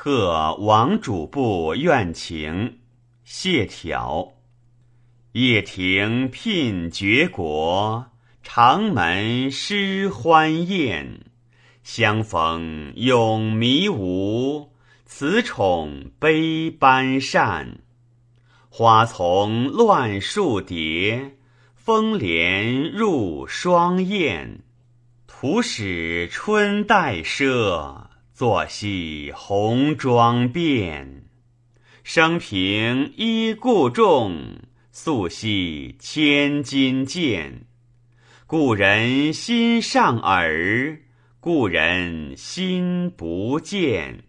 贺王主簿怨情，谢条。夜庭聘绝国，长门失欢宴。相逢永迷无，此宠悲般善。花丛乱树叠，风帘入双燕。徒使春带奢，坐戏红妆变。生平依故重。素系千金剑，故人心上耳，故人心不见。